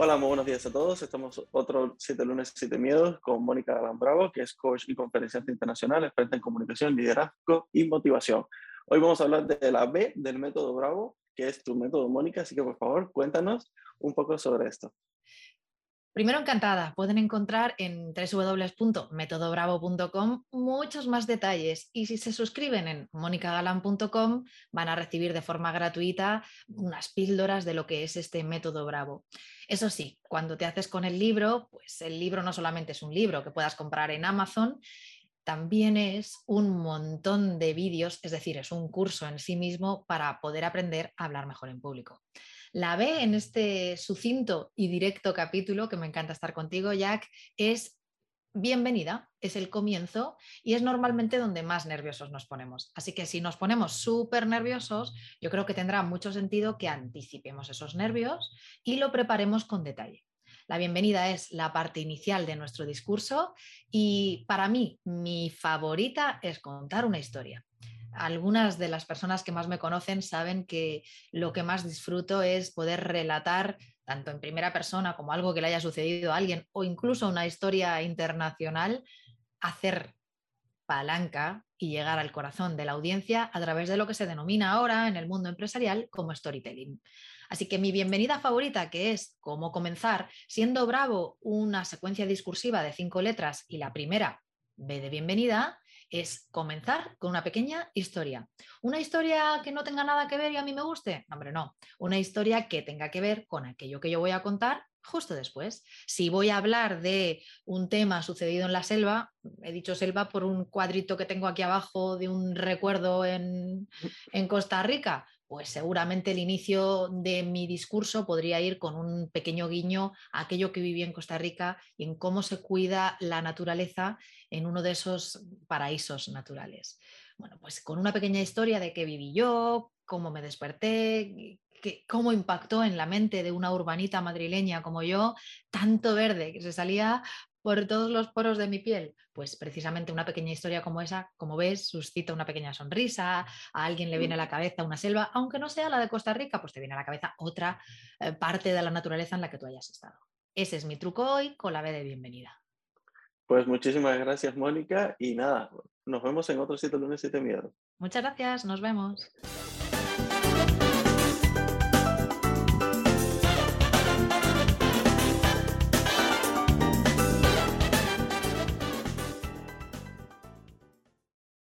Hola, muy buenos días a todos. Estamos otro 7 lunes, 7 miedos con Mónica Galán Bravo, que es coach y conferenciante internacional, experta en comunicación, liderazgo y motivación. Hoy vamos a hablar de la B del método Bravo, que es tu método, Mónica, así que por favor cuéntanos un poco sobre esto. Primero, encantada. Pueden encontrar en www.metodobravo.com muchos más detalles y si se suscriben en monicagalan.com van a recibir de forma gratuita unas píldoras de lo que es este método Bravo. Eso sí, cuando te haces con el libro, pues el libro no solamente es un libro que puedas comprar en Amazon, también es un montón de vídeos, es decir, es un curso en sí mismo para poder aprender a hablar mejor en público. La B en este sucinto y directo capítulo, que me encanta estar contigo, Jack, es bienvenida, es el comienzo y es normalmente donde más nerviosos nos ponemos. Así que si nos ponemos súper nerviosos, yo creo que tendrá mucho sentido que anticipemos esos nervios y lo preparemos con detalle. La bienvenida es la parte inicial de nuestro discurso y para mí mi favorita es contar una historia. Algunas de las personas que más me conocen saben que lo que más disfruto es poder relatar tanto en primera persona como algo que le haya sucedido a alguien o incluso una historia internacional, hacer palanca y llegar al corazón de la audiencia a través de lo que se denomina ahora en el mundo empresarial como storytelling. Así que mi bienvenida favorita, que es cómo comenzar siendo bravo una secuencia discursiva de cinco letras y la primera, B de bienvenida, es comenzar con una pequeña historia. ¿Una historia que no tenga nada que ver y a mí me guste? hombre, no. Una historia que tenga que ver con aquello que yo voy a contar justo después. Si voy a hablar de un tema sucedido en la selva, he dicho selva por un cuadrito que tengo aquí abajo de un recuerdo en, en Costa Rica, pues seguramente el inicio de mi discurso podría ir con un pequeño guiño a aquello que viví en Costa Rica y en cómo se cuida la naturaleza en uno de esos paraísos naturales. Bueno, pues con una pequeña historia de qué viví yo, cómo me desperté, cómo impactó en la mente de una urbanita madrileña como yo tanto verde que se salía por todos los poros de mi piel? Pues precisamente una pequeña historia como esa, como ves, suscita una pequeña sonrisa, a alguien le viene a la cabeza una selva, aunque no sea la de Costa Rica, pues te viene a la cabeza otra eh, parte de la naturaleza en la que tú hayas estado. Ese es mi truco hoy con la B de bienvenida. Pues muchísimas gracias, Mónica. Y nada, nos vemos en otro 7 lunes 7 miedo. Muchas gracias, nos vemos.